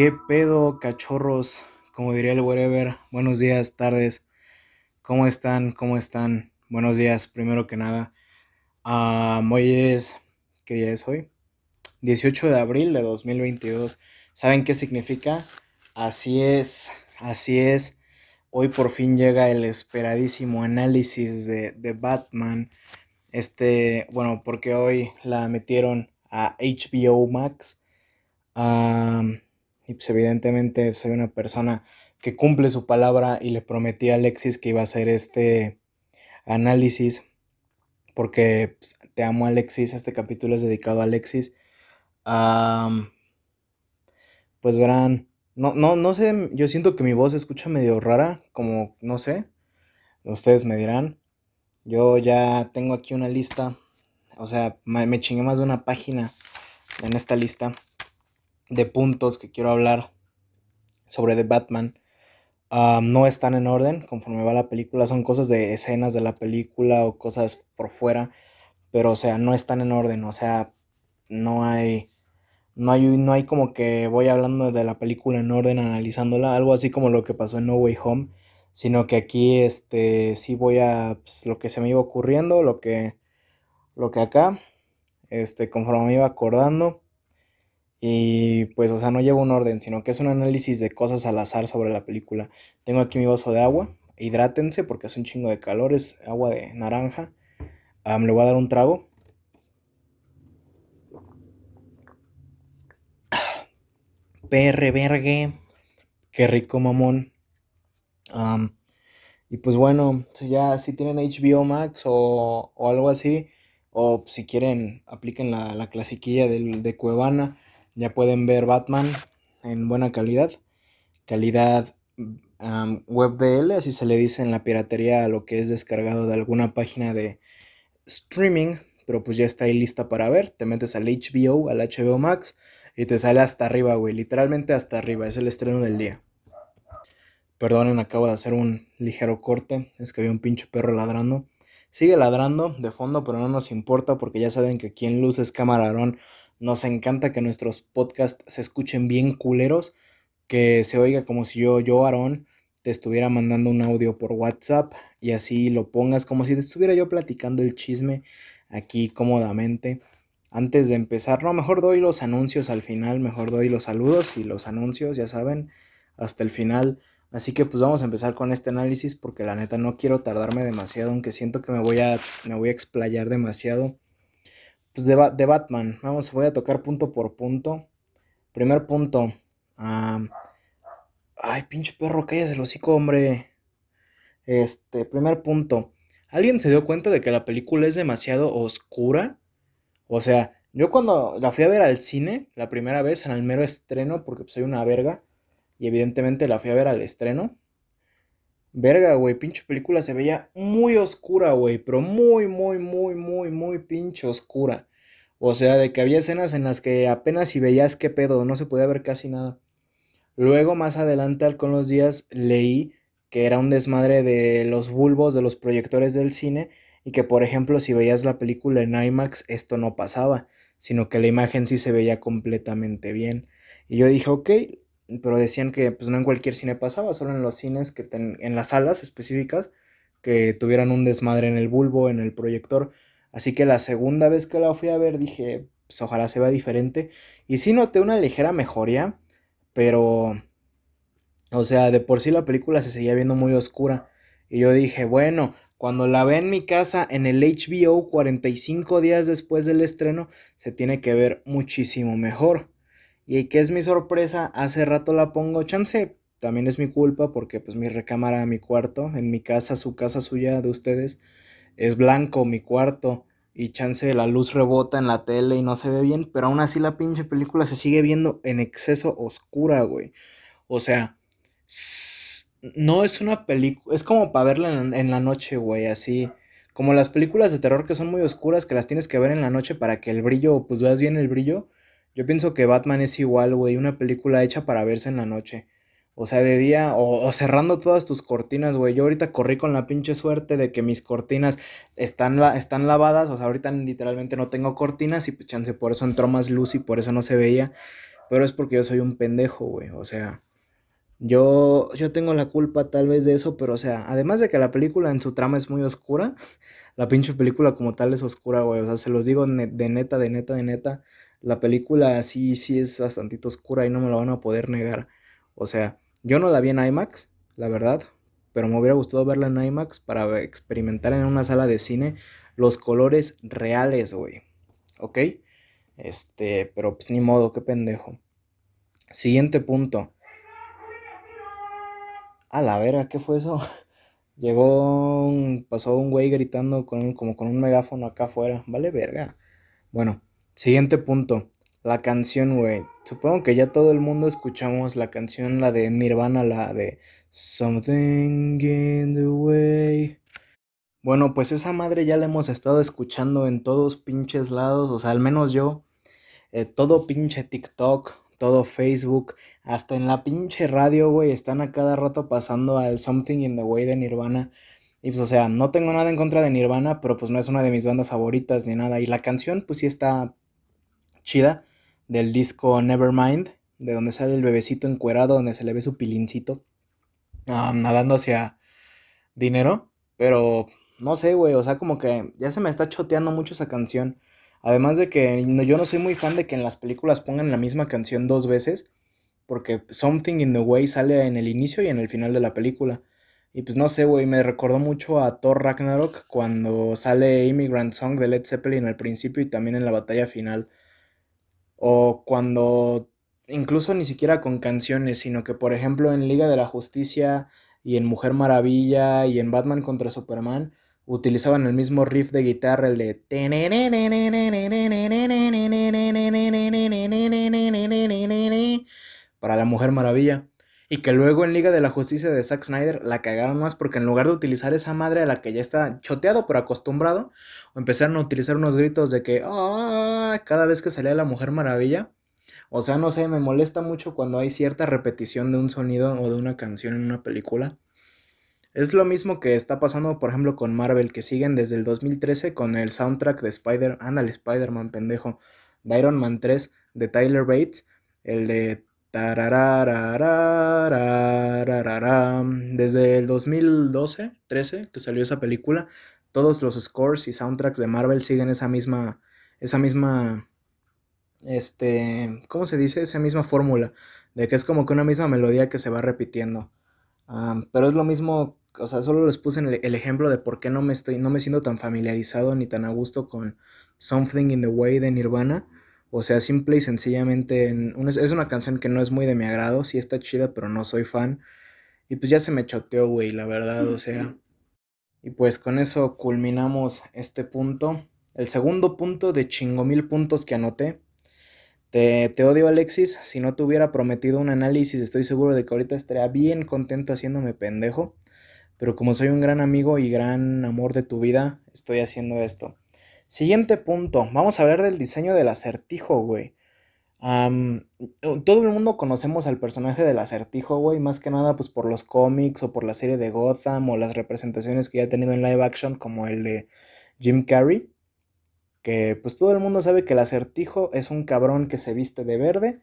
¿Qué pedo, cachorros? Como diría el wherever. Buenos días, tardes. ¿Cómo están? ¿Cómo están? Buenos días, primero que nada. Hoy es. ¿Qué día es hoy? 18 de abril de 2022. ¿Saben qué significa? Así es, así es. Hoy por fin llega el esperadísimo análisis de, de Batman. Este, bueno, porque hoy la metieron a HBO Max. Ah, y pues evidentemente soy una persona que cumple su palabra y le prometí a Alexis que iba a hacer este análisis porque pues, te amo Alexis, este capítulo es dedicado a Alexis. pues verán, no, no, no sé, yo siento que mi voz se escucha medio rara, como, no sé, ustedes me dirán. Yo ya tengo aquí una lista, o sea, me, me chingué más de una página en esta lista de puntos que quiero hablar sobre The Batman no están en orden conforme va la película. Son cosas de escenas de la película o cosas por fuera. Pero, o sea, no están en orden. O sea, no hay. No hay, no hay como que voy hablando de la película en orden, analizándola. Algo así como lo que pasó en No Way Home. Sino que aquí, este, sí voy a. Pues, lo que se me iba ocurriendo, lo que. Lo que acá. Este, conforme me iba acordando. Y pues, o sea, no llevo un orden, sino que es un análisis de cosas al azar sobre la película. Tengo aquí mi vaso de agua. Hidrátense porque es un chingo de calor, es agua de naranja. me le voy a dar un trago. PR vergue. Qué rico mamón. y pues bueno, ya si tienen HBO Max o, algo así, o si quieren, apliquen la, la clasiquilla de Cuevana ya pueden ver Batman en buena calidad. Calidad um, WebDL, así se le dice en la piratería a lo que es descargado de alguna página de streaming. Pero pues ya está ahí lista para ver. Te metes al HBO, al HBO Max y te sale hasta arriba, güey. Literalmente hasta arriba. Es el estreno del día. Perdonen, acabo de hacer un ligero corte. Es que había un pinche perro ladrando. Sigue ladrando de fondo, pero no nos importa porque ya saben que aquí en Luces Camarón nos encanta que nuestros podcasts se escuchen bien culeros, que se oiga como si yo, yo, Aarón, te estuviera mandando un audio por WhatsApp y así lo pongas como si te estuviera yo platicando el chisme aquí cómodamente. Antes de empezar, no, mejor doy los anuncios al final, mejor doy los saludos y los anuncios, ya saben, hasta el final. Así que pues vamos a empezar con este análisis porque la neta no quiero tardarme demasiado, aunque siento que me voy a, me voy a explayar demasiado pues de, de, Batman. Vamos, voy a tocar punto por punto. Primer punto. ay, pinche perro, cállate el hocico, hombre. Este, primer punto. ¿Alguien se dio cuenta de que la película es demasiado oscura? O sea, yo cuando la fui a ver al cine, la primera vez, en el mero estreno, porque soy una verga, y evidentemente la fui a ver al estreno, Verga, güey, pinche película se veía muy oscura, güey, pero muy, muy, muy, muy, muy pinche oscura. O sea, de que había escenas en las que apenas si veías qué pedo, no se podía ver casi nada. Luego, más adelante, con los días, leí que era un desmadre de los bulbos de los proyectores del cine y que, por ejemplo, si veías la película en IMAX, esto no pasaba, sino que la imagen sí se veía completamente bien. Y yo dije, ok, pero decían que pues no en cualquier cine pasaba, solo en los cines que en las salas específicas que tuvieran un desmadre en el bulbo, en el proyector. Así que la segunda vez que la fui a ver dije, pues ojalá se vea diferente. Y sí noté una ligera mejoría, pero o sea, de por sí la película se seguía viendo muy oscura. Y yo dije, bueno, cuando la ve en mi casa en el HBO 45 días después del estreno, se tiene que ver muchísimo mejor. Y que es mi sorpresa, hace rato la pongo, chance, también es mi culpa porque pues mi recámara, mi cuarto, en mi casa, su casa suya de ustedes, es blanco mi cuarto y chance la luz rebota en la tele y no se ve bien, pero aún así la pinche película se sigue viendo en exceso oscura, güey. O sea, no es una película, es como para verla en, en la noche, güey, así. Como las películas de terror que son muy oscuras, que las tienes que ver en la noche para que el brillo, pues veas bien el brillo. Yo pienso que Batman es igual, güey, una película hecha para verse en la noche. O sea, de día, o, cerrando todas tus cortinas, güey. Yo ahorita corrí con la pinche suerte de que mis cortinas están, están lavadas. O sea, ahorita literalmente no tengo cortinas y pues chance por eso entró más luz y por eso no se veía. Pero es porque yo soy un pendejo, güey. O sea, yo, yo tengo la culpa tal vez de eso, pero o sea, además de que la película en su trama es muy oscura, la pinche película como tal es oscura, güey. O sea, se los digo de neta, de neta, de neta. La película sí, sí es bastante oscura y no me lo van a poder negar. O sea, yo no la vi en IMAX, la verdad, pero me hubiera gustado verla en IMAX para experimentar en una sala de cine los colores reales, güey. ¿Ok? Este, pero pues ni modo, qué pendejo. Siguiente punto. A la verga, ¿qué fue eso? Llegó un, pasó un güey gritando con, como con un megáfono acá afuera. Vale, verga. Bueno, siguiente punto. La canción, güey. Supongo que ya todo el mundo escuchamos la canción, la de Nirvana, la de Something in the Way. Bueno, pues esa madre ya la hemos estado escuchando en todos pinches lados, o sea, al menos yo. Eh, todo pinche TikTok, todo Facebook, hasta en la pinche radio, güey, están a cada rato pasando al Something in the Way de Nirvana. Y pues, o sea, no tengo nada en contra de Nirvana, pero pues no es una de mis bandas favoritas ni nada. Y la canción, pues sí está chida, del disco Nevermind, de donde sale el bebecito encuerado, donde se le ve su pilincito, nadando hacia dinero. Pero no sé, güey, o sea, como que ya se me está choteando mucho esa canción. Además de que yo no soy muy fan de que en las películas pongan la misma canción dos veces, porque Something in the Way sale en el inicio y en el final de la película. Y pues no sé, güey, me recordó mucho a Thor Ragnarok cuando sale Immigrant Song de Led Zeppelin al principio y también en la batalla final. O cuando, incluso ni siquiera con canciones, sino que por ejemplo en Liga de la Justicia y en Mujer Maravilla y en Batman contra Superman, utilizaban el mismo riff de guitarra, el de... para la Mujer Maravilla. Y que luego en Liga de la Justicia de Zack Snyder la cagaron más porque en lugar de utilizar esa madre a la que ya está choteado pero acostumbrado, empezaron a utilizar unos gritos de que cada vez que salía la Mujer Maravilla. O sea, no sé, me molesta mucho cuando hay cierta repetición de un sonido o de una canción en una película. Es lo mismo que está pasando, por ejemplo, con Marvel, que siguen desde el 2013 con el soundtrack de Spider, ándale, Spider-Man, pendejo, de Iron Man 3 de Tyler Bates, el de desde el 2012, 13, que salió esa película, todos los scores y soundtracks de Marvel siguen esa misma, esa misma, este, ¿cómo se dice? Esa misma fórmula, de que es como que una misma melodía que se va repitiendo. pero es lo mismo o sea, solo les puse el, ejemplo de por qué no me estoy, no me siento tan familiarizado ni tan a gusto con Something in the Way de Nirvana. O sea, simple y sencillamente es una canción que no es muy de mi agrado, sí está chida, pero no soy fan. Y pues ya se me choteó, güey, la verdad, o sea. Y pues con eso culminamos este punto. El segundo punto de chingo mil puntos que anoté. Te, te, odio, Alexis. Si no te hubiera prometido un análisis, estoy seguro de que ahorita estaría bien contento haciéndome pendejo pero como soy un gran amigo y gran amor de tu vida, estoy haciendo esto. Siguiente punto, vamos a hablar del diseño del acertijo, güey. todo el mundo conocemos al personaje del acertijo, güey, más que nada pues por los cómics o por la serie de Gotham o las representaciones que ya ha tenido en live action como el de Jim Carrey. Que pues todo el mundo sabe que el acertijo es un cabrón que se viste de verde,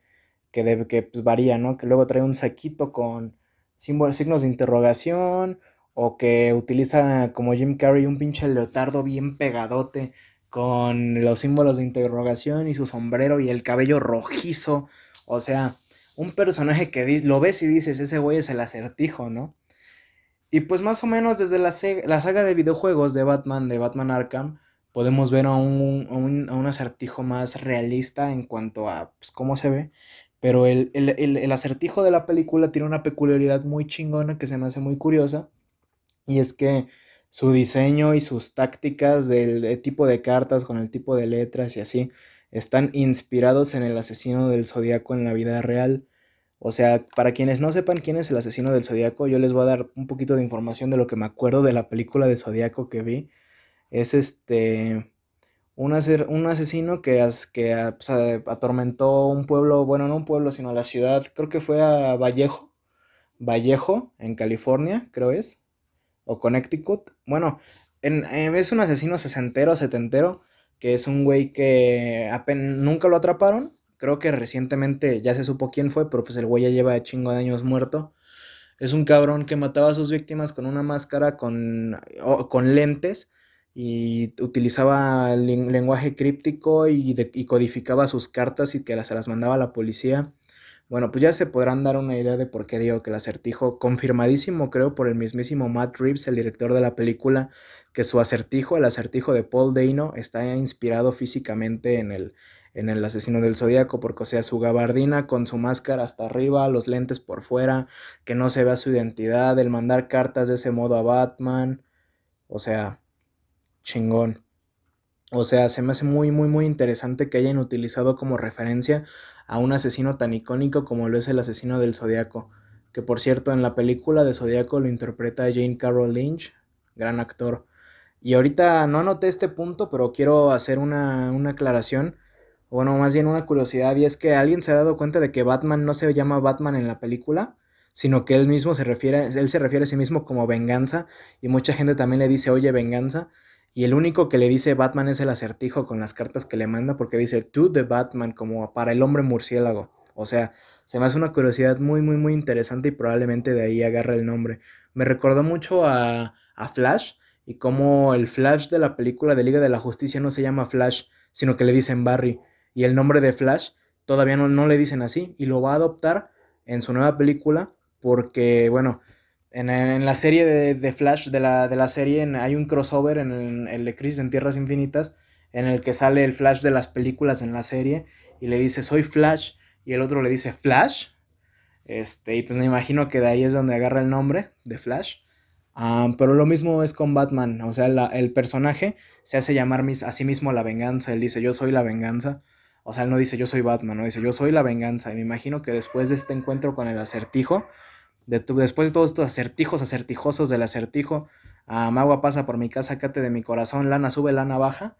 que, debe, que pues, varía, ¿no? Que luego trae un saquito con símbolos, signos de interrogación o que utiliza como Jim Carrey un pinche leotardo bien pegadote con los símbolos de interrogación y su sombrero y el cabello rojizo. O sea, un personaje que lo ves y dices, ese güey es el acertijo, ¿no? Y pues más o menos desde la, saga de videojuegos de Batman, de Batman Arkham, podemos ver a un, acertijo más realista en cuanto a pues, cómo se ve. Pero el, el acertijo de la película tiene una peculiaridad muy chingona que se me hace muy curiosa y es que su diseño y sus tácticas del tipo de cartas con el tipo de letras y así están inspirados en el asesino del zodiaco en la vida real. O sea, para quienes no sepan quién es el asesino del zodiaco, yo les voy a dar un poquito de información de lo que me acuerdo de la película de zodiaco que vi. Es este. Un, asesino que, que atormentó un pueblo, bueno, no un pueblo, sino la ciudad, creo que fue a Vallejo, Vallejo, en California, creo es o Connecticut. Bueno, eh, es un asesino sesentero, setentero, que es un güey que apenas, nunca lo atraparon, creo que recientemente ya se supo quién fue, pero pues el güey ya lleva chingo de años muerto. Es un cabrón que mataba a sus víctimas con una máscara con, con lentes y utilizaba lenguaje críptico y, y, codificaba sus cartas y que se las mandaba a la policía. Bueno, pues ya se podrán dar una idea de por qué digo que el acertijo, confirmadísimo creo por el mismísimo Matt Reeves, el director de la película, que su acertijo, el acertijo de Paul Dano, está inspirado físicamente en el, en el asesino del zodiaco, porque o sea, su gabardina con su máscara hasta arriba, los lentes por fuera, que no se vea su identidad, el mandar cartas de ese modo a Batman, o sea, chingón. O sea, se me hace muy, muy, muy interesante que hayan utilizado como referencia a un asesino tan icónico como lo es el asesino del Zodíaco. Que por cierto, en la película de Zodíaco lo interpreta Jane Carroll Lynch, gran actor. Y ahorita no anoté este punto, pero quiero hacer una, una aclaración. Bueno, más bien una curiosidad, y es que alguien se ha dado cuenta de que Batman no se llama Batman en la película, sino que él mismo se refiere, él se refiere a sí mismo como venganza, y mucha gente también le dice, oye, venganza, y el único que le dice Batman es el acertijo con las cartas que le manda porque dice to the Batman como para el hombre murciélago. O sea, se me hace una curiosidad muy, muy, muy interesante y probablemente de ahí agarra el nombre. Me recordó mucho a, a Flash y como el Flash de la película de Liga de la Justicia no se llama Flash, sino que le dicen Barry. Y el nombre de Flash todavía no, no le dicen así y lo va a adoptar en su nueva película porque, bueno, en, la serie de, Flash, de la, de la serie, hay un crossover en el, de Crisis en Tierras Infinitas, en el que sale el Flash de las películas en la serie, y le dice, soy Flash, y el otro le dice, Flash. Este, y pues me imagino que de ahí es donde agarra el nombre de Flash. Ah, pero lo mismo es con Batman, o sea, el personaje se hace llamar a sí mismo la venganza, él dice, yo soy la venganza. O sea, él no dice yo soy Batman, no dice yo soy la venganza. Y me imagino que después de este encuentro con el acertijo, después de todos estos acertijos acertijosos del acertijo, a Magua pasa por mi casa, cate de mi corazón, lana sube, lana baja.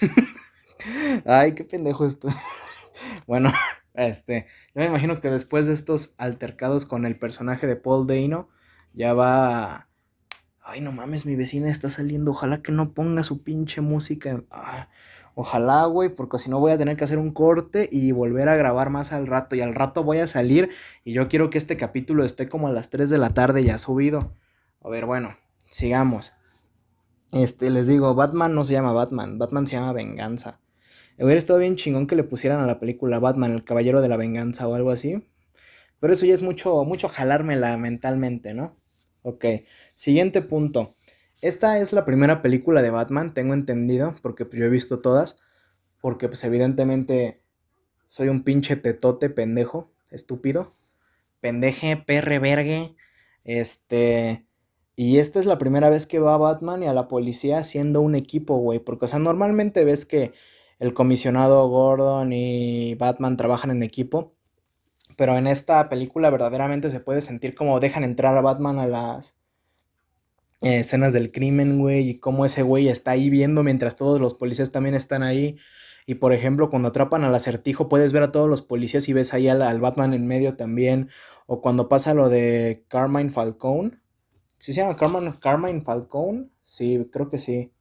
Ay, qué pendejo esto. bueno, este, yo me imagino que después de estos altercados con el personaje de Paul Dano, ya va... Ay, no mames, mi vecina está saliendo, ojalá que no ponga su pinche música. Ah, Ojalá, güey, porque si no voy a tener que hacer un corte y volver a grabar más al rato. Y al rato voy a salir y yo quiero que este capítulo esté como a las 3 de la tarde ya subido. A ver, bueno, sigamos. Este, les digo, Batman no se llama Batman, Batman se llama Venganza. Hubiera estado bien chingón que le pusieran a la película Batman, el Caballero de la Venganza o algo así. Pero eso ya es mucho, mucho jalármela mentalmente, ¿no? Ok, siguiente punto. Esta es la primera película de Batman, tengo entendido, porque yo he visto todas, porque pues evidentemente soy un pinche tetote pendejo, estúpido, pendeje, perre, vergue, este... Y esta es la primera vez que va Batman y a la policía siendo un equipo, güey. Porque, o sea, normalmente ves que el comisionado Gordon y Batman trabajan en equipo. Pero en esta película verdaderamente se puede sentir como dejan entrar a Batman a las, escenas del crimen, güey, y cómo ese güey está ahí viendo mientras todos los policías también están ahí. Y por ejemplo, cuando atrapan al acertijo, puedes ver a todos los policías y ves ahí al, Batman en medio también. O cuando pasa lo de Carmine Falcone. ¿Sí se llama Carmine, Carmine Falcone? Sí, creo que sí.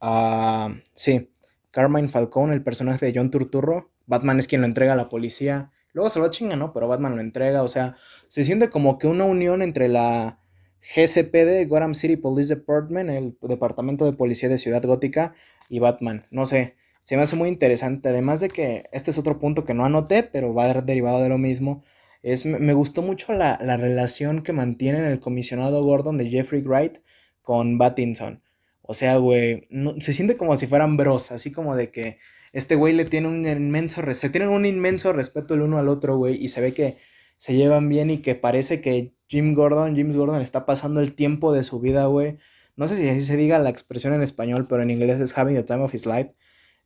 Ah, sí, Carmine Falcone, el personaje de John Turturro. Batman es quien lo entrega a la policía. Luego se lo chinga, ¿no? Pero Batman lo entrega. O sea, se siente como que una unión entre la GCPD, Gotham City Police Department, el Departamento de Policía de Ciudad Gótica y Batman. No sé, se me hace muy interesante. Además de que este es otro punto que no anoté, pero va a ser derivado de lo mismo. Es, me gustó mucho la, relación que mantienen el comisionado Gordon de Jeffrey Wright con Battinson. O sea, güey, se siente como si fueran bros, así como de que este güey le tiene un inmenso, se tienen un inmenso respeto el uno al otro, güey, y se ve que se llevan bien y que parece que Jim Gordon, James Gordon está pasando el tiempo de su vida, güey. No sé si así se diga la expresión en español, pero en inglés es having the time of his life.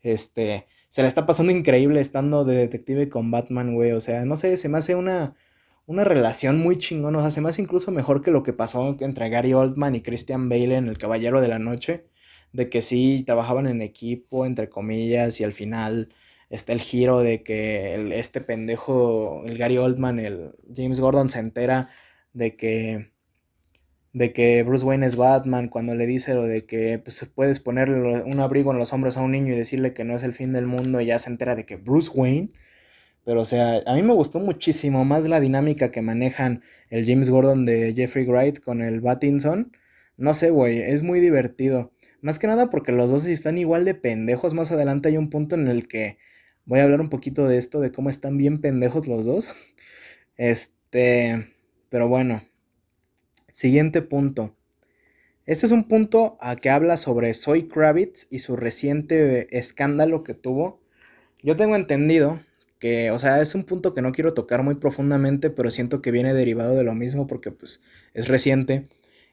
Este, se le está pasando increíble estando de detective con Batman, güey. O sea, no sé, se me hace una, una relación muy chingona. O sea, se me hace incluso mejor que lo que pasó entre Gary Oldman y Christian Bale en El Caballero de la Noche. De que sí, trabajaban en equipo, entre comillas, y al final está el giro de que este pendejo, el Gary Oldman, el James Gordon se entera de que de que Bruce Wayne es Batman cuando le dice lo de que pues, puedes ponerle un abrigo en los hombros a un niño y decirle que no es el fin del mundo y ya se entera de que Bruce Wayne Pero, o sea, a mí me gustó muchísimo más la dinámica que manejan el James Gordon de Jeffrey Wright con el Battinson. No sé, güey, es muy divertido. Más que nada porque los dos están igual de pendejos. Más adelante hay un punto en el que voy a hablar un poquito de esto, de cómo están bien pendejos los dos. Este, pero bueno. Siguiente punto. Este es un punto a que habla sobre Zoe Kravitz y su reciente escándalo que tuvo. Yo tengo entendido que, o sea, es un punto que no quiero tocar muy profundamente, pero siento que viene derivado de lo mismo porque pues es reciente.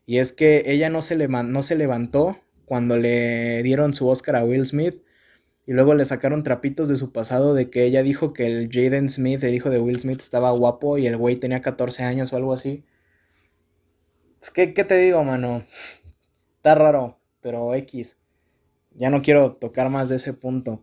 Y es que ella no se, no se levantó cuando le dieron su Oscar a Will Smith y luego le sacaron trapitos de su pasado de que ella dijo que el Jaden Smith, el hijo de Will Smith, estaba guapo y el güey tenía 14 años o algo así. Es que, ¿qué te digo, mano? Está raro, pero X. Ya no quiero tocar más de ese punto.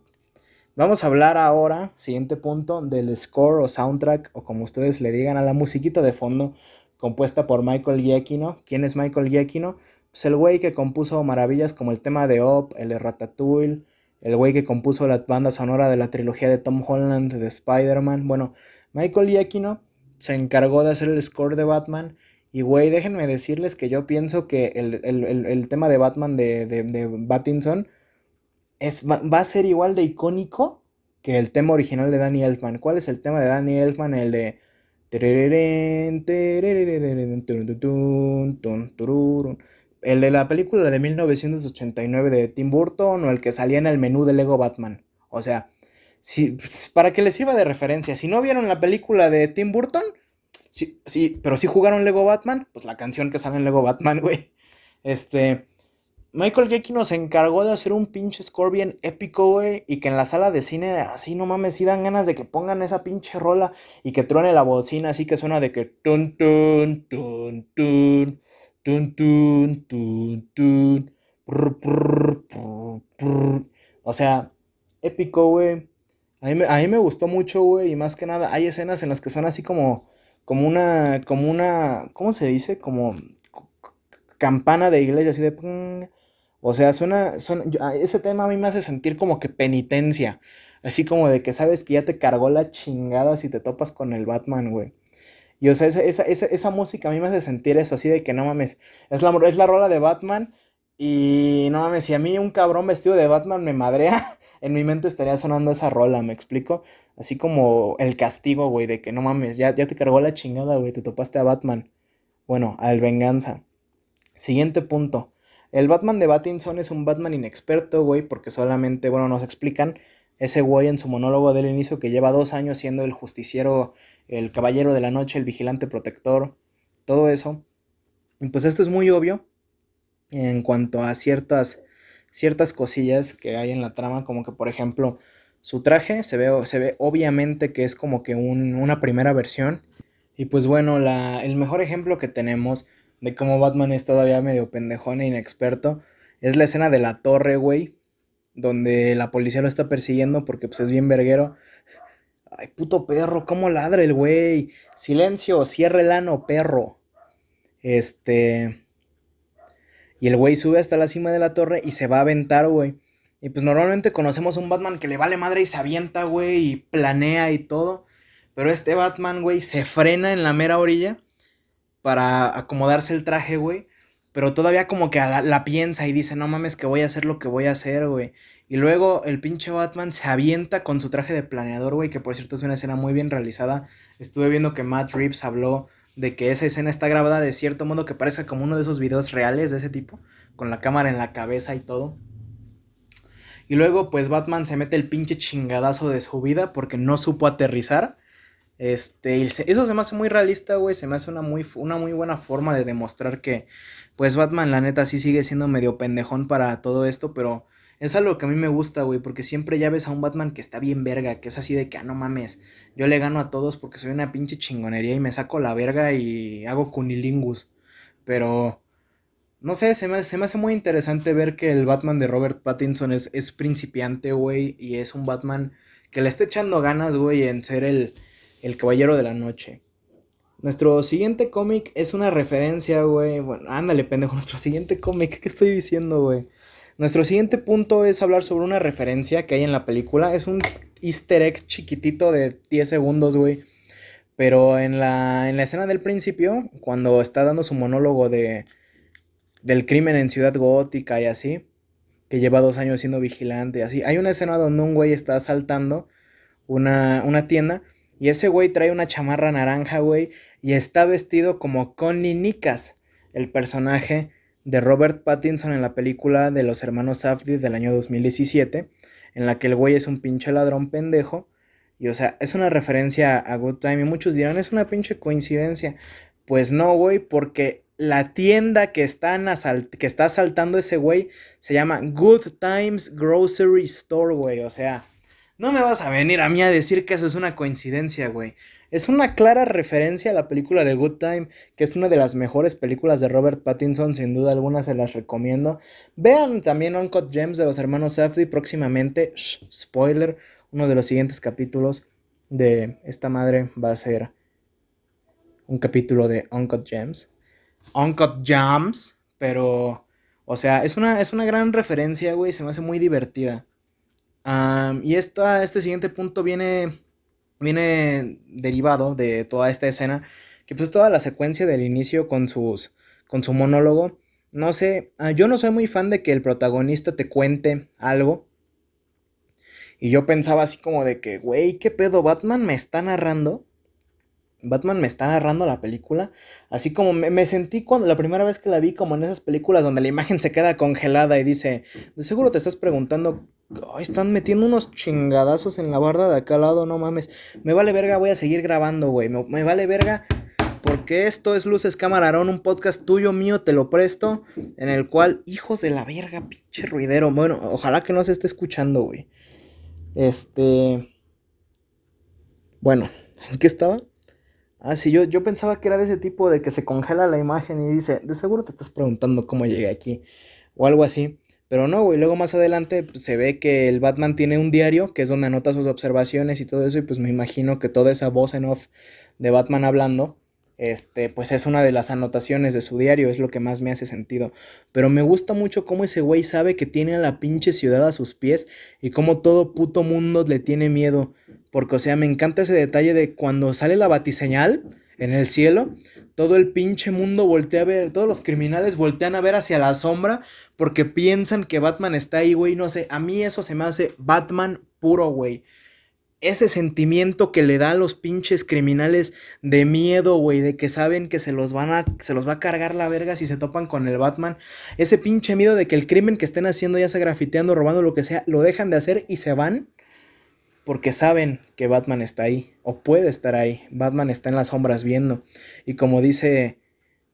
Vamos a hablar ahora, siguiente punto, del score o soundtrack, o como ustedes le digan, a la musiquita de fondo compuesta por Michael Giacchino. ¿Quién es Michael Giacchino? Pues el güey que compuso maravillas como el tema de Op, el de Ratatouille, el güey que compuso la banda sonora de la trilogía de Tom Holland de Spider-Man. Bueno, Michael Giacchino se encargó de hacer el score de Batman. Y güey, déjenme decirles que yo pienso que el, tema de Batman de, de, de Battinson es, va, a ser igual de icónico que el tema original de Danny Elfman. ¿Cuál es el tema de Danny Elfman? El de... El de la película de 1989 de Tim Burton o el que salía en el menú de Lego Batman. O sea, si, para que les sirva de referencia, si no vieron la película de Tim Burton, sí, sí, pero si jugaron Lego Batman, pues la canción que sale en Lego Batman, güey. Este, Michael Giacchino se encargó de hacer un pinche score bien épico, güey, y que en la sala de cine, así no mames, sí dan ganas de que pongan esa pinche rola y que truene la bocina, así que suena de que tun tun tun tun tun tun tun tun o sea, épico, güey. A mí, a mí me gustó mucho, güey, y más que nada hay escenas en las que suena así como como una como una ¿cómo se dice? Como campana de iglesia así de o sea, suena, ese tema a mí me hace sentir como que penitencia. Así como de que sabes que ya te cargó la chingada si te topas con el Batman, güey. Y o sea, esa, esa, esa, música a mí me hace sentir eso, así de que no mames, es la, es la rola de Batman y no mames, si a mí un cabrón vestido de Batman me madrea, en mi mente estaría sonando esa rola, ¿me explico? Así como el castigo, güey, de que no mames, ya, ya te cargó la chingada, güey, te topaste a Batman. Bueno, al venganza. Siguiente punto. El Batman de Battinson es un Batman inexperto, güey, porque solamente, bueno, nos explican ese güey en su monólogo del inicio que lleva dos años siendo el justiciero, el caballero de la noche, el vigilante protector, todo eso. Y pues esto es muy obvio en cuanto a ciertas, ciertas cosillas que hay en la trama, como que por ejemplo su traje se ve, obviamente que es como que una primera versión. Y pues bueno, el mejor ejemplo que tenemos de cómo Batman es todavía medio pendejón e inexperto, es la escena de la torre, güey, donde la policía lo está persiguiendo porque pues es bien verguero. Ay, puto perro, cómo ladra el güey. Silencio, cierre el ano, perro. Este... Y el güey sube hasta la cima de la torre y se va a aventar, güey. Y pues normalmente conocemos un Batman que le vale madre y se avienta, güey, y planea y todo. Pero este Batman, güey, se frena en la mera orilla para acomodarse el traje, güey. Pero todavía como que la, piensa y dice, no mames que voy a hacer lo que voy a hacer, güey. Y luego el pinche Batman se avienta con su traje de planeador, güey, que por cierto es una escena muy bien realizada. Estuve viendo que Matt Reeves habló de que esa escena está grabada de cierto modo que parece como uno de esos videos reales de ese tipo, con la cámara en la cabeza y todo. Y luego pues Batman se mete el pinche chingadazo de su vida porque no supo aterrizar este, eso se me hace muy realista, güey. Se me hace una muy, una muy buena forma de demostrar que, pues, Batman, la neta, sí sigue siendo medio pendejón para todo esto, pero es algo que a mí me gusta, güey, porque siempre ya ves a un Batman que está bien verga, que es así de que, ah, no mames, yo le gano a todos porque soy una pinche chingonería y me saco la verga y hago cunilingus. Pero, no sé, se me, se me hace muy interesante ver que el Batman de Robert Pattinson es, es principiante, güey, y es un Batman que le está echando ganas, güey, en ser el el Caballero de la Noche. Nuestro siguiente cómic es una referencia, güey. Bueno, ándale, pendejo. Nuestro siguiente cómic, ¿qué estoy diciendo, güey? Nuestro siguiente punto es hablar sobre una referencia que hay en la película. Es un easter egg chiquitito de 10 segundos, güey. Pero en la, en la escena del principio, cuando está dando su monólogo de, del crimen en Ciudad Gótica y así, que lleva dos años siendo vigilante y así, hay una escena donde un güey está asaltando una, una tienda y ese güey trae una chamarra naranja, güey, y está vestido como Connie Nicas, el personaje de Robert Pattinson en la película de los hermanos Safdie del año 2017, en la que el güey es un pinche ladrón pendejo y o sea, es una referencia a Good Time y muchos dirán, es una pinche coincidencia. Pues no, güey, porque la tienda que, que está asaltando ese güey se llama Good Times Grocery Store, güey. O sea, no me vas a venir a mí a decir que eso es una coincidencia, güey. Es una clara referencia a la película de Good Time, que es una de las mejores películas de Robert Pattinson, sin duda alguna se las recomiendo. Vean también Uncut Gems de los hermanos Safdie próximamente, spoiler, uno de los siguientes capítulos de esta madre va a ser un capítulo de Uncut Gems. Uncut Gems, pero, o sea, es una, es una gran referencia, güey, se me hace muy divertida. Y esta, este siguiente punto viene, viene derivado de toda esta escena, que pues toda la secuencia del inicio con, sus, con su monólogo. No sé, ah, yo no soy muy fan de que el protagonista te cuente algo y yo pensaba así como de que, güey, ¿qué pedo? Batman me está narrando. Batman me está narrando la película. Así como me, sentí cuando la primera vez que la vi, como en esas películas donde la imagen se queda congelada y dice, de seguro te estás preguntando, Ay, están metiendo unos chingadazos en la barda de acá al lado, no mames. Me vale verga, voy a seguir grabando, güey. Me, me, vale verga porque esto es Luces Camarón, un podcast tuyo, mío, te lo presto. En el cual, hijos de la verga, pinche ruidero. Bueno, ojalá que no se esté escuchando, güey. Este. Bueno, ¿en qué estaba? Ah, sí, yo, yo pensaba que era de ese tipo de que se congela la imagen y dice, de seguro te estás preguntando cómo llegué aquí. O algo así. Pero no, güey. Luego más adelante pues, se ve que el Batman tiene un diario, que es donde anota sus observaciones y todo eso. Y pues me imagino que toda esa voz en off de Batman hablando este, pues es una de las anotaciones de su diario, es lo que más me hace sentido. Pero me gusta mucho cómo ese güey sabe que tiene a la pinche ciudad a sus pies y cómo todo puto mundo le tiene miedo. Porque, o sea, me encanta ese detalle de cuando sale la batiseñal en el cielo, todo el pinche mundo voltea a ver, todos los criminales voltean a ver hacia la sombra porque piensan que Batman está ahí, güey. No sé, a mí eso se me hace Batman puro, güey ese sentimiento que le da a los pinches criminales de miedo, güey, de que saben que se los van a, se los va a cargar la verga si se topan con el Batman. Ese pinche miedo de que el crimen que estén haciendo, ya sea grafiteando, robando, lo que sea, lo dejan de hacer y se van porque saben que Batman está ahí, o puede estar ahí. Batman está en las sombras viendo. Y como dice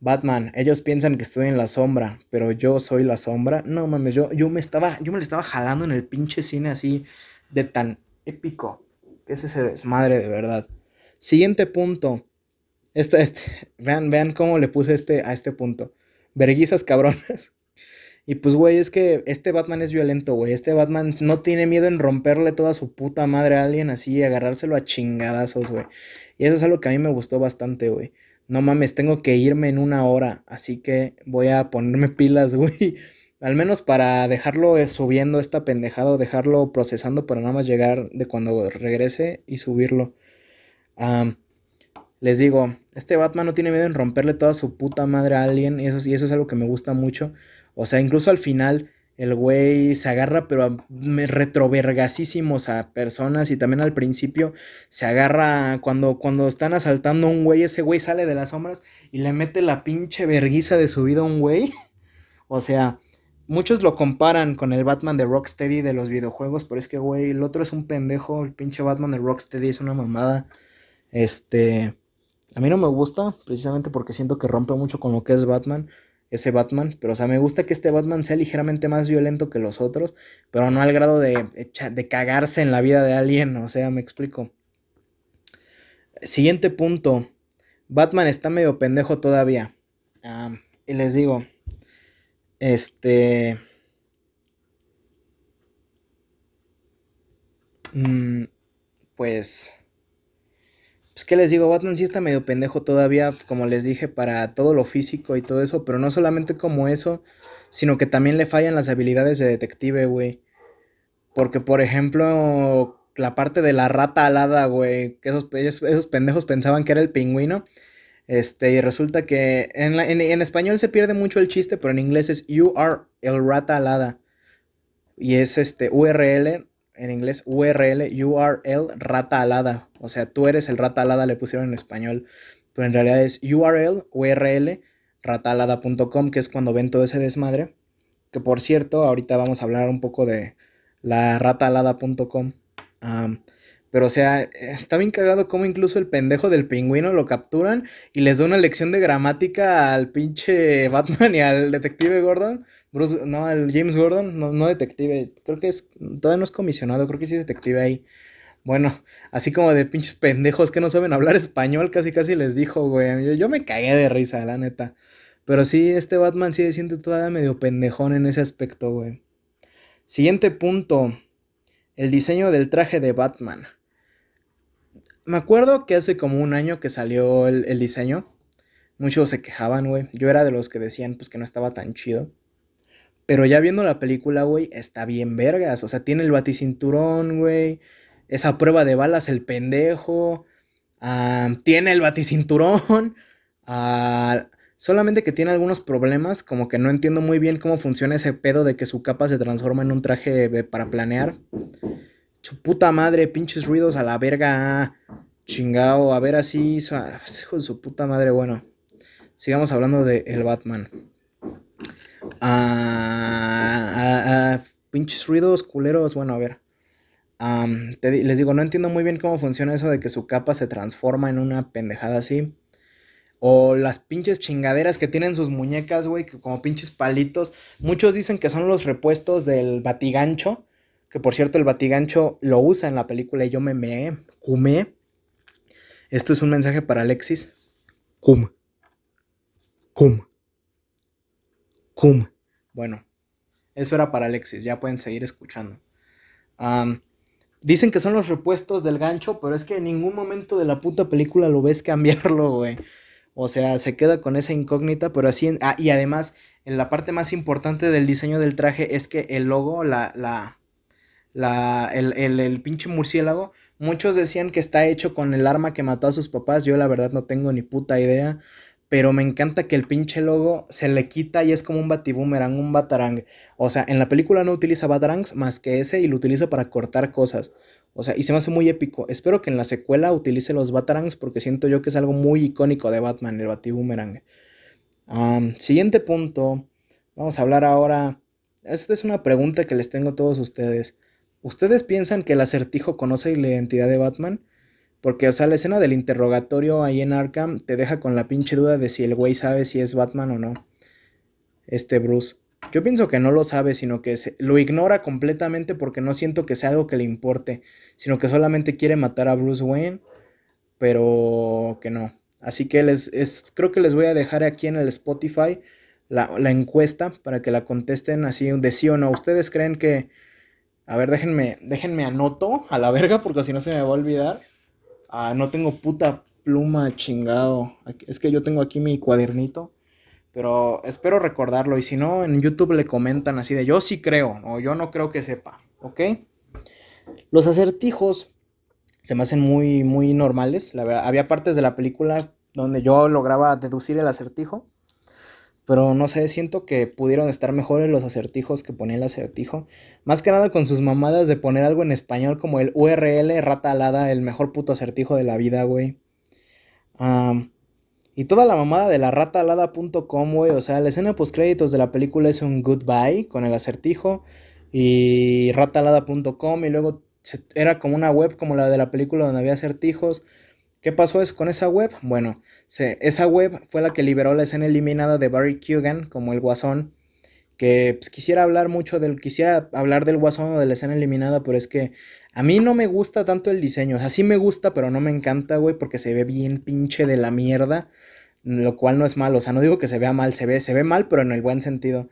Batman, ellos piensan que estoy en la sombra, pero yo soy la sombra. No mames, yo, yo me estaba, yo me le estaba jalando en el pinche cine así de tan épico ese es desmadre de verdad. Siguiente punto. Este, este, vean, vean cómo le puse este a este punto. Verguizas cabronas. Y pues, güey, es que este Batman es violento, güey. Este Batman no tiene miedo en romperle toda su puta madre a alguien así y agarrárselo a chingadazos, güey. Y eso es algo que a mí me gustó bastante, güey. No mames, tengo que irme en una hora. Así que voy a ponerme pilas, güey. Al menos para dejarlo eh, subiendo esta pendejada dejarlo procesando para nada más llegar de cuando regrese y subirlo. les digo, este Batman no tiene miedo en romperle toda su puta madre a alguien y eso, y eso es algo que me gusta mucho. O sea, incluso al final el güey se agarra, pero a retrovergasísimos a personas y también al principio se agarra cuando, cuando están asaltando a un güey, ese güey sale de las sombras y le mete la pinche verguiza de su vida a un güey. O sea, Muchos lo comparan con el Batman de Rocksteady de los videojuegos, pero es que, güey, el otro es un pendejo, el pinche Batman de Rocksteady es una mamada. Este, a mí no me gusta, precisamente porque siento que rompe mucho con lo que es Batman, ese Batman, pero o sea, me gusta que este Batman sea ligeramente más violento que los otros, pero no al grado de, de cagarse en la vida de alguien, o sea, me explico. Siguiente punto, Batman está medio pendejo todavía. Ah, y les digo, este. Mm, pues. Pues, ¿qué les digo? Batman sí está medio pendejo todavía, como les dije, para todo lo físico y todo eso, pero no solamente como eso, sino que también le fallan las habilidades de detective, güey. Porque, por ejemplo, la parte de la rata alada, güey, que esos, esos pendejos pensaban que era el pingüino. Este, y resulta que en, en, español se pierde mucho el chiste, pero en inglés es You are el rata alada. Y es este URL, en inglés URL, You are el rata alada. O sea, tú eres el rata alada, le pusieron en español. Pero en realidad es URL, URL, ratalada.com, que es cuando ven todo ese desmadre. Que por cierto, ahorita vamos a hablar un poco de la ratalada.com. pero o sea, está bien cagado como incluso el pendejo del pingüino lo capturan y les da una lección de gramática al pinche Batman y al detective Gordon. Bruce, no, al James Gordon, no, no detective, creo que es, todavía no es comisionado, creo que sí es detective ahí. Bueno, así como de pinches pendejos que no saben hablar español, casi casi les dijo, güey. Yo, me cagué de risa, la neta. Pero sí, este Batman sí se siente todavía medio pendejón en ese aspecto, güey. Siguiente punto. El diseño del traje de Batman. Me acuerdo que hace como un año que salió el, diseño. Muchos se quejaban, güey. Yo era de los que decían, pues, que no estaba tan chido. Pero ya viendo la película, güey, está bien vergas. O sea, tiene el baticinturón, güey esa prueba de balas el pendejo, ah, tiene el baticinturón, ah, solamente que tiene algunos problemas, como que no entiendo muy bien cómo funciona ese pedo de que su capa se transforma en un traje para planear. Su puta madre, pinches ruidos a la verga, chingao, a ver así, hijo de su puta madre, bueno. Sigamos hablando de el Batman. Ah, pinches ruidos culeros, bueno, a ver les digo, no entiendo muy bien cómo funciona eso de que su capa se transforma en una pendejada así. O las pinches chingaderas que tienen sus muñecas, güey, como pinches palitos. Muchos dicen que son los repuestos del batigancho. Que por cierto, el batigancho lo usa en la película y yo me me cumé. Esto es un mensaje para Alexis. Cum. Cum. Cum. Bueno, eso era para Alexis. Ya pueden seguir escuchando. Dicen que son los repuestos del gancho, pero es que en ningún momento de la puta película lo ves cambiarlo, güey. O sea, se queda con esa incógnita, pero así... ah, y además, en la parte más importante del diseño del traje es que el logo, la... la, el, el, el pinche murciélago, muchos decían que está hecho con el arma que mató a sus papás. Yo la verdad no tengo ni puta idea pero me encanta que el pinche logo se le quita y es como un batiboomerang, un batarang. O sea, en la película no utiliza batarangs más que ese y lo utiliza para cortar cosas. O sea, y se me hace muy épico. Espero que en la secuela utilice los batarangs porque siento yo que es algo muy icónico de Batman, el batiboomerang. siguiente punto. Vamos a hablar ahora. Esta es una pregunta que les tengo a todos ustedes. ¿Ustedes piensan que el acertijo conoce la identidad de Batman? Porque, o sea, la escena del interrogatorio ahí en Arkham te deja con la pinche duda de si el güey sabe si es Batman o no. Este Bruce. Yo pienso que no lo sabe, sino que lo ignora completamente porque no siento que sea algo que le importe, sino que solamente quiere matar a Bruce Wayne, pero que no. Así que les, creo que les voy a dejar aquí en el Spotify la, la encuesta para que la contesten así de sí o no. ¿Ustedes creen que... A ver, déjenme, déjenme anoto a la verga porque si no se me va a olvidar. Ah, no tengo puta pluma, chingado. Es que yo tengo aquí mi cuadernito. Pero espero recordarlo. Y si no, en YouTube le comentan así de yo sí creo. O yo no creo que sepa. ¿Ok? Los acertijos se me hacen muy, muy normales. Había partes de la película donde yo lograba deducir el acertijo. Pero no sé, siento que pudieron estar mejores los acertijos que ponía el acertijo. Más que nada con sus mamadas de poner algo en español como el URL rata alada, el mejor puto acertijo de la vida, güey. y toda la mamada de la ratalada.com, güey. O sea, la escena post créditos de la película es un goodbye con el acertijo. Y ratalada.com. Y luego era como una web como la de la película donde había acertijos. ¿Qué pasó es con esa web? Bueno, esa web fue la que liberó la escena eliminada de Barry Kugan como el Guasón. Que pues, quisiera hablar mucho del. Quisiera hablar del Guasón o de la escena eliminada, pero es que a mí no me gusta tanto el diseño. O sea, sí me gusta, pero no me encanta, güey, porque se ve bien pinche de la mierda. Lo cual no es malo. O sea, no digo que se vea mal, se ve, se ve mal, pero en el buen sentido.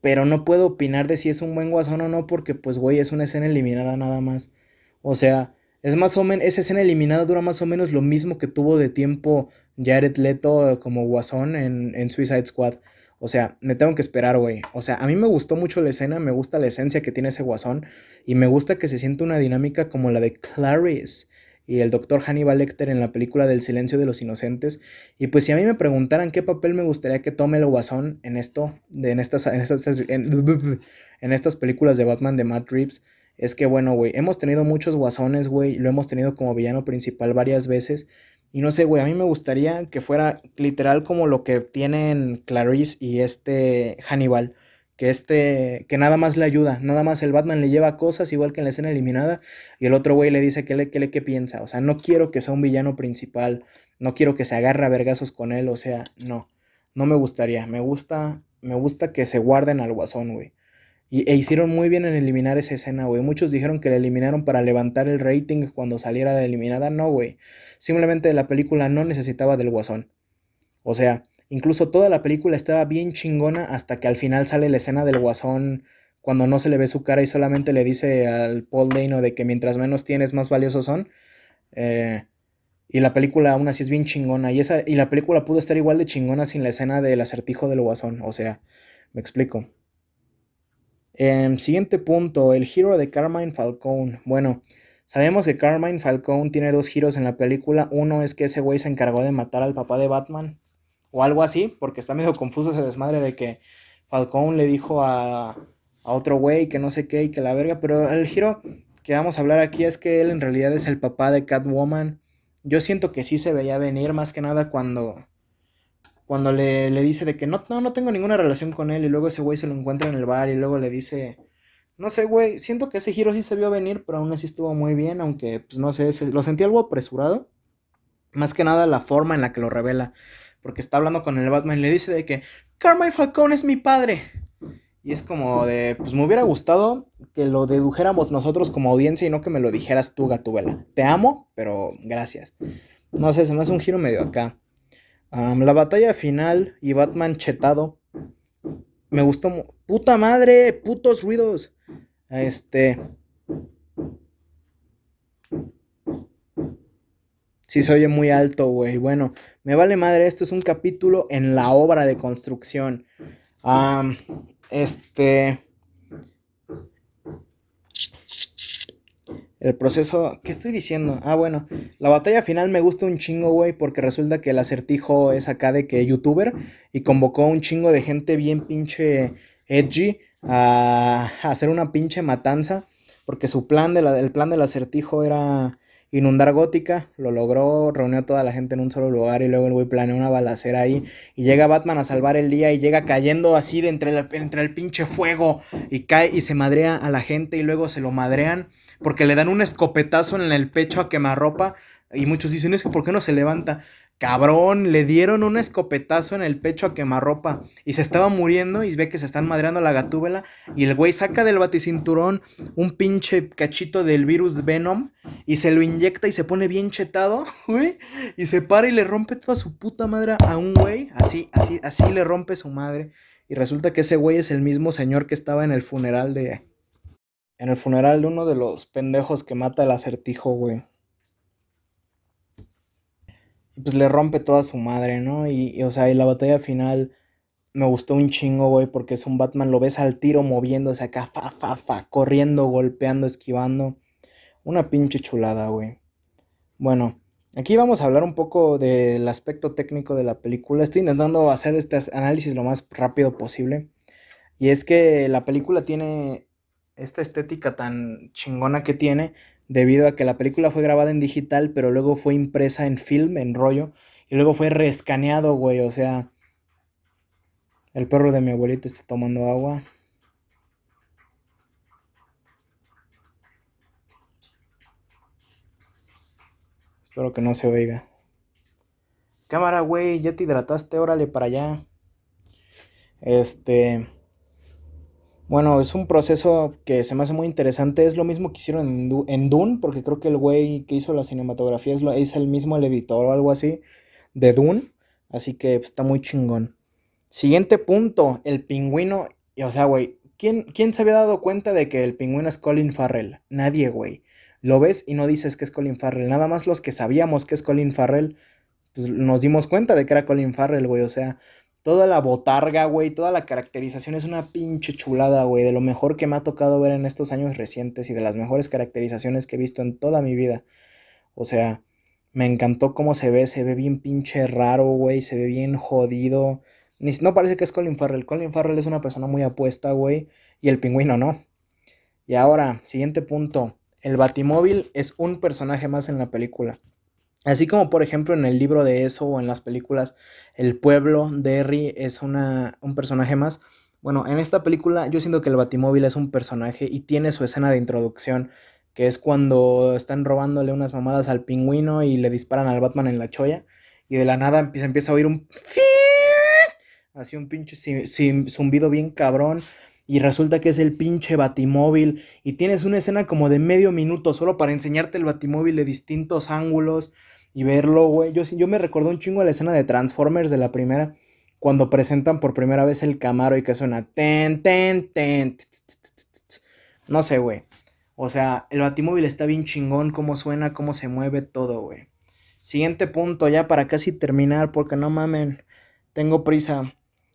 Pero no puedo opinar de si es un buen Guasón o no, porque, pues, güey, es una escena eliminada nada más. O sea es más o menos, esa escena eliminada dura más o menos lo mismo que tuvo de tiempo Jared Leto como Guasón en, en Suicide Squad. O sea, me tengo que esperar, güey. O sea, a mí me gustó mucho la escena, me gusta la esencia que tiene ese guasón y me gusta que se siente una dinámica como la de Clarice y el doctor Hannibal Lecter en la película del silencio de los inocentes. Y pues si a mí me preguntaran qué papel me gustaría que tome el guasón en esto, de, en, estas, en, estas, en, estas películas de Batman de Matt Reeves, es que bueno, güey, hemos tenido muchos guasones, güey, lo hemos tenido como villano principal varias veces. Y no sé, güey, a mí me gustaría que fuera literal como lo que tienen Clarice y este Hannibal. Que este, que nada más le ayuda, nada más el Batman le lleva cosas, igual que en la escena eliminada, y el otro güey le dice que le, que le, piensa. O sea, no quiero que sea un villano principal, no quiero que se agarre a vergazos con él, o sea, no, no me gustaría. Me gusta, me gusta que se guarden al guasón, güey. Y, e hicieron muy bien en eliminar esa escena, güey. Muchos dijeron que la eliminaron para levantar el rating cuando saliera la eliminada. No, güey. Simplemente la película no necesitaba del guasón. O sea, incluso toda la película estaba bien chingona hasta que al final sale la escena del guasón cuando no se le ve su cara y solamente le dice al Paul Dano de que mientras menos tienes, más valiosos son. Eh, y la película aún así es bien chingona. Y, esa, y la película pudo estar igual de chingona sin la escena del acertijo del guasón. O sea, me explico. Em, siguiente punto, el giro de Carmine Falcone. Bueno, sabemos que Carmine Falcone tiene dos giros en la película. Uno es que ese güey se encargó de matar al papá de Batman. O algo así, porque está medio confuso ese desmadre de que Falcone le dijo a, a otro güey que no sé qué y que la verga. Pero el giro que vamos a hablar aquí es que él en realidad es el papá de Catwoman. Yo siento que sí se veía venir más que nada cuando cuando le, dice de que no, no, no tengo ninguna relación con él y luego ese güey se lo encuentra en el bar y luego le dice, no sé, güey, siento que ese giro sí se vio venir, pero aún así estuvo muy bien, aunque, pues no sé, lo sentí algo apresurado. Más que nada la forma en la que lo revela, porque está hablando con el Batman y le dice de que Carmine Falcone es mi padre. Y es como de, pues me hubiera gustado que lo dedujéramos nosotros como audiencia y no que me lo dijeras tú, Gatubela. Te amo, pero gracias. No sé, se me hace un giro medio acá la batalla final y Batman chetado. Me gustó. Puta madre, putos ruidos. Este. Sí, se oye muy alto, güey. Bueno, me vale madre. Esto es un capítulo en la obra de construcción. este. El proceso, ¿qué estoy diciendo? Ah, bueno, la batalla final me gusta un chingo, güey, porque resulta que el acertijo es acá de que youtuber y convocó un chingo de gente bien pinche edgy a, hacer una pinche matanza, porque su plan, de el plan del acertijo era inundar Gótica, lo logró, reunió a toda la gente en un solo lugar y luego el güey planeó una balacera ahí y llega Batman a salvar el día y llega cayendo así de entre el, entre el pinche fuego y cae y se madrea a la gente y luego se lo madrean porque le dan un escopetazo en el pecho a quemarropa y muchos dicen, es que ¿por qué no se levanta? Cabrón, le dieron un escopetazo en el pecho a quemarropa y se estaba muriendo y ve que se están madreando la gatúbela y el güey saca del baticinturón un pinche cachito del virus Venom y se lo inyecta y se pone bien chetado, güey, y se para y le rompe toda su puta madre a un güey, así, así, así le rompe su madre y resulta que ese güey es el mismo señor que estaba en el funeral de, en el funeral de uno de los pendejos que mata el acertijo, güey. Y pues le rompe toda su madre, ¿no? Y, o sea, y la batalla final me gustó un chingo, güey, porque es un Batman, lo ves al tiro moviéndose acá, fa, fa, fa, corriendo, golpeando, esquivando. Una pinche chulada, güey. Bueno, aquí vamos a hablar un poco del aspecto técnico de la película. Estoy intentando hacer este análisis lo más rápido posible. Y es que la película tiene esta estética tan chingona que tiene debido a que la película fue grabada en digital, pero luego fue impresa en film, en rollo, y luego fue reescaneado, güey, o sea, el perro de mi abuelita está tomando agua. Espero que no se oiga. Cámara, güey, ya te hidrataste, órale para allá. Este... Bueno, es un proceso que se me hace muy interesante. Es lo mismo que hicieron en, Dune, porque creo que el güey que hizo la cinematografía es, lo, es el mismo el editor o algo así de Dune. Así que pues, está muy chingón. Siguiente punto, el pingüino. O sea, güey, ¿quién, ¿quién se había dado cuenta de que el pingüino es Colin Farrell? Nadie, güey. Lo ves y no dices que es Colin Farrell. Nada más los que sabíamos que es Colin Farrell, pues nos dimos cuenta de que era Colin Farrell, güey. O sea, Toda la botarga, güey, toda la caracterización es una pinche chulada, güey, de lo mejor que me ha tocado ver en estos años recientes y de las mejores caracterizaciones que he visto en toda mi vida. O sea, me encantó cómo se ve, se ve bien pinche raro, güey, se ve bien jodido. Ni, no parece que es Colin Farrell. Colin Farrell es una persona muy apuesta, güey, y el pingüino no. Y ahora, siguiente punto. El Batimóvil es un personaje más en la película. Así como por ejemplo en el libro de eso o en las películas El pueblo de Derry es una, un personaje más. Bueno, en esta película yo siento que el Batimóvil es un personaje y tiene su escena de introducción, que es cuando están robándole unas mamadas al pingüino y le disparan al Batman en la cholla y de la nada empieza, empieza a oír un... Así un pinche zumbido bien cabrón y resulta que es el pinche batimóvil y tienes una escena como de medio minuto solo para enseñarte el batimóvil de distintos ángulos y verlo, güey. Yo, yo me recordó un chingo a la escena de Transformers de la primera, cuando presentan por primera vez el Camaro y que suena ten, ten, ten. No sé, güey. O sea, el batimóvil está bien chingón, cómo suena, cómo se mueve todo, güey. Siguiente punto, ya para casi terminar, porque no mamen, tengo prisa.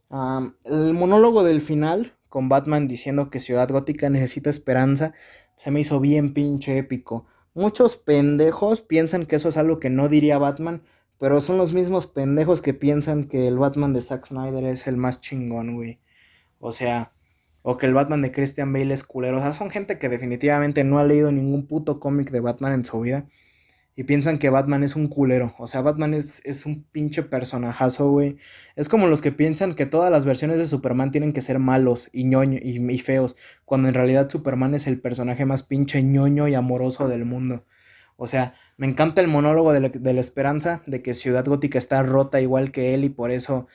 el monólogo del final con Batman diciendo que Ciudad Gótica necesita esperanza, se me hizo bien pinche épico. Muchos pendejos piensan que eso es algo que no diría Batman, pero son los mismos pendejos que piensan que el Batman de Zack Snyder es el más chingón, güey. O sea, o que el Batman de Christian Bale es culero. O sea, son gente que definitivamente no ha leído ningún puto cómic de Batman en su vida y piensan que Batman es un culero. O sea, Batman es, es un pinche personajazo, güey. Es como los que piensan que todas las versiones de Superman tienen que ser malos y y, feos, cuando en realidad Superman es el personaje más pinche ñoño y amoroso del mundo. O sea, me encanta el monólogo de la, de la esperanza, de que Ciudad Gótica está rota igual que él y por eso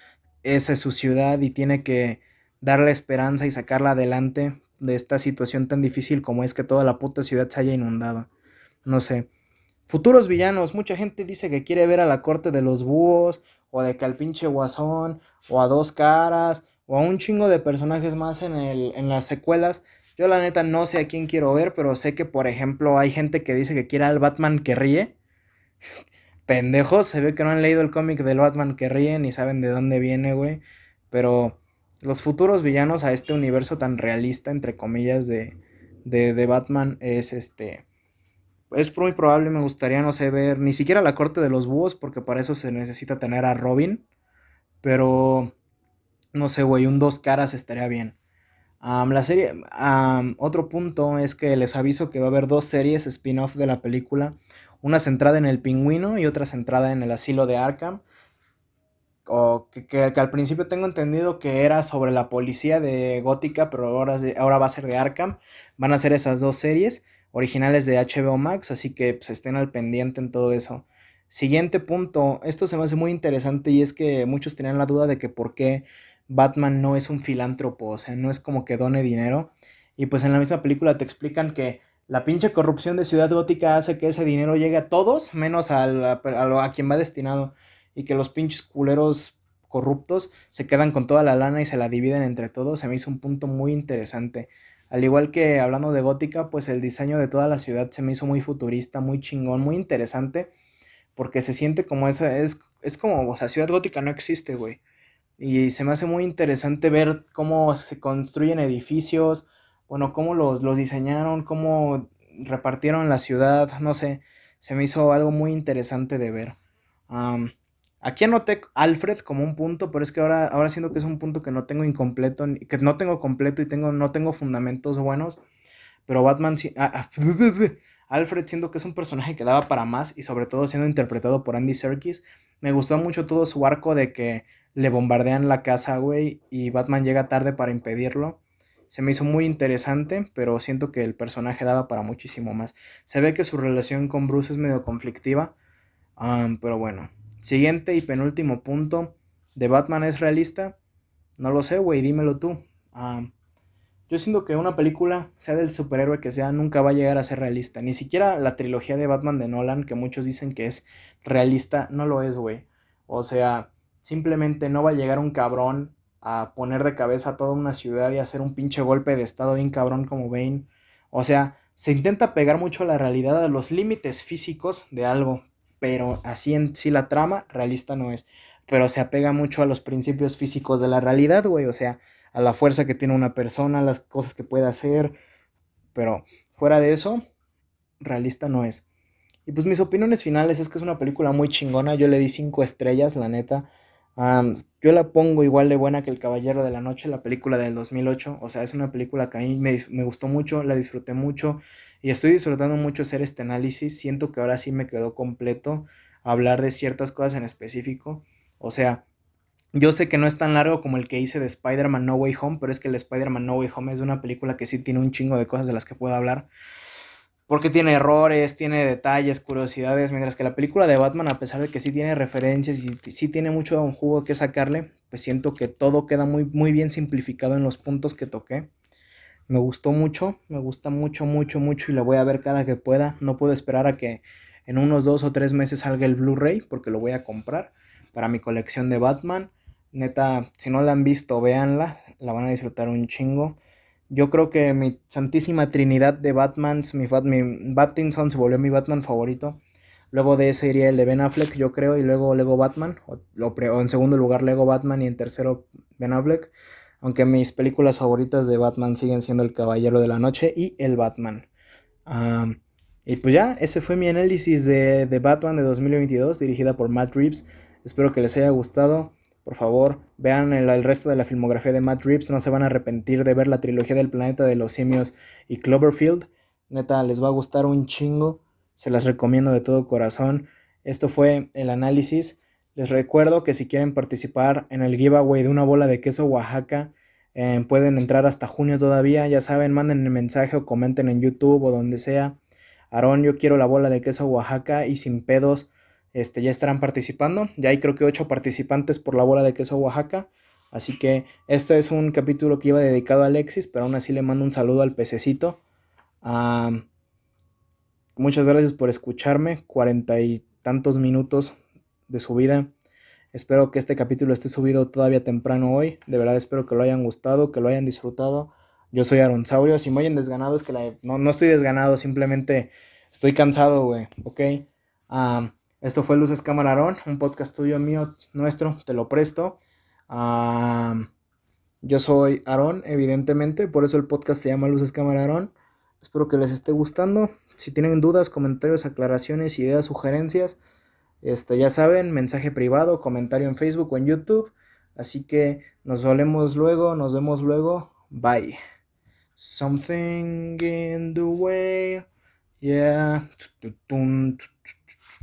esa es su ciudad y tiene que darle esperanza y sacarla adelante de esta situación tan difícil como es que toda la puta ciudad se haya inundado. No sé. Futuros villanos, mucha gente dice que quiere ver a la corte de los búhos, o de que al pinche guasón, o a dos caras, o a un chingo de personajes más en, el, en las secuelas. Yo la neta no sé a quién quiero ver, pero sé que, por ejemplo, hay gente que dice que quiere al Batman que ríe. Pendejos, se ve que no han leído el cómic del Batman que ríe, ni saben de dónde viene, güey. Pero los futuros villanos a este universo tan realista, entre comillas, de, de, de Batman es este es muy probable, me gustaría, no sé, ver ni siquiera la corte de los búhos, porque para eso se necesita tener a Robin. Pero, no sé, güey, un dos caras estaría bien. la serie, otro punto es que les aviso que va a haber dos series spin-off de la película. Una centrada en el pingüino y otra centrada en el asilo de Arkham. O que, que, al principio tengo entendido que era sobre la policía de Gótica, pero ahora, ahora va a ser de Arkham. Van a ser esas dos series originales de HBO Max, así que pues, estén al pendiente en todo eso. Siguiente punto, esto se me hace muy interesante y es que muchos tenían la duda de que por qué Batman no es un filántropo, o sea, no es como que done dinero. Y pues en la misma película te explican que la pinche corrupción de Ciudad Gótica hace que ese dinero llegue a todos, menos a, a, a quien va destinado. Y que los pinches culeros corruptos se quedan con toda la lana y se la dividen entre todos. Se me hizo un punto muy interesante. Al igual que hablando de gótica, pues el diseño de toda la ciudad se me hizo muy futurista, muy chingón, muy interesante, porque se siente como esa, es, es como, o sea, ciudad gótica no existe, güey. Y se me hace muy interesante ver cómo se construyen edificios, bueno, cómo los, los diseñaron, cómo repartieron la ciudad, no sé, se me hizo algo muy interesante de ver. Aquí anoté Alfred como un punto, pero es que ahora, ahora siento que es un punto que no tengo incompleto, que no tengo completo y tengo, no tengo fundamentos buenos. Pero Batman, ah, ah, Alfred siento que es un personaje que daba para más y sobre todo siendo interpretado por Andy Serkis. Me gustó mucho todo su arco de que le bombardean la casa, güey, y Batman llega tarde para impedirlo. Se me hizo muy interesante, pero siento que el personaje daba para muchísimo más. Se ve que su relación con Bruce es medio conflictiva, pero bueno. Siguiente y penúltimo punto. ¿De Batman es realista? No lo sé, güey, dímelo tú. Ah, yo siento que una película, sea del superhéroe que sea, nunca va a llegar a ser realista. Ni siquiera la trilogía de Batman de Nolan, que muchos dicen que es realista, no lo es, güey. O sea, simplemente no va a llegar un cabrón a poner de cabeza a toda una ciudad y hacer un pinche golpe de estado bien cabrón como Bane. O sea, se intenta pegar mucho a la realidad, a los límites físicos de algo, pero así en sí la trama realista no es. pero se apega mucho a los principios físicos de la realidad, güey, o sea, a la fuerza que tiene una persona, las cosas que puede hacer, pero fuera de eso, realista no es. Y pues mis opiniones finales es que es una película muy chingona, yo le di cinco estrellas, la neta. Yo la pongo igual de buena que El Caballero de la Noche, la película del 2008. O sea, es una película que a mí me, me, gustó mucho, la disfruté mucho y estoy disfrutando mucho hacer este análisis. Siento que ahora sí me quedó completo hablar de ciertas cosas en específico. O sea, yo sé que no es tan largo como el que hice de Spider-Man No Way Home, pero es que el Spider-Man No Way Home es una película que sí tiene un chingo de cosas de las que puedo hablar. Porque tiene errores, tiene detalles, curiosidades, mientras que la película de Batman, a pesar de que sí tiene referencias y sí tiene mucho un jugo que sacarle, pues siento que todo queda muy, muy bien simplificado en los puntos que toqué. Me gustó mucho, me gusta mucho, mucho, mucho y la voy a ver cada que pueda. No puedo esperar a que en unos dos o tres meses salga el Blu-ray porque lo voy a comprar para mi colección de Batman. Neta, si no la han visto, véanla, la van a disfrutar un chingo. Yo creo que mi santísima trinidad de Batmans, mi, mi Battinson se volvió mi Batman favorito. Luego de ese iría el de Ben Affleck, yo creo, y luego Lego Batman, o, o en segundo lugar Lego Batman y en tercero Ben Affleck. Aunque mis películas favoritas de Batman siguen siendo El Caballero de la Noche y El Batman. y pues ya, ese fue mi análisis de, de, Batman de 2022, dirigida por Matt Reeves. Espero que les haya gustado. Por favor, vean el, resto de la filmografía de Matt Reeves. No se van a arrepentir de ver la trilogía del planeta de los simios y Cloverfield. Neta, les va a gustar un chingo. Se las recomiendo de todo corazón. Esto fue el análisis. Les recuerdo que si quieren participar en el giveaway de una bola de queso Oaxaca, eh, pueden entrar hasta junio todavía. Ya saben, manden el mensaje o comenten en YouTube o donde sea. Aarón, yo quiero la bola de queso Oaxaca y sin pedos este, ya estarán participando. Ya hay creo que ocho participantes por la bola de queso Oaxaca. Así que este es un capítulo que iba dedicado a Alexis, pero aún así le mando un saludo al pececito. muchas gracias por escucharme. Cuarenta y tantos minutos de su vida. Espero que este capítulo esté subido todavía temprano hoy. De verdad espero que lo hayan gustado, que lo hayan disfrutado. Yo soy Saurio. Si me oyen desganado es que la... no, no estoy desganado, simplemente estoy cansado, güey. ¿Ok? Esto fue Luces Camarón, un podcast tuyo, mío, nuestro. Te lo presto. yo soy Aarón, evidentemente. Por eso el podcast se llama Luces Camarón. Espero que les esté gustando. Si tienen dudas, comentarios, aclaraciones, ideas, sugerencias este, ya saben, mensaje privado, comentario en Facebook o en YouTube. Así que nos vemos luego, nos vemos luego. Bye. Something in the way. Yeah.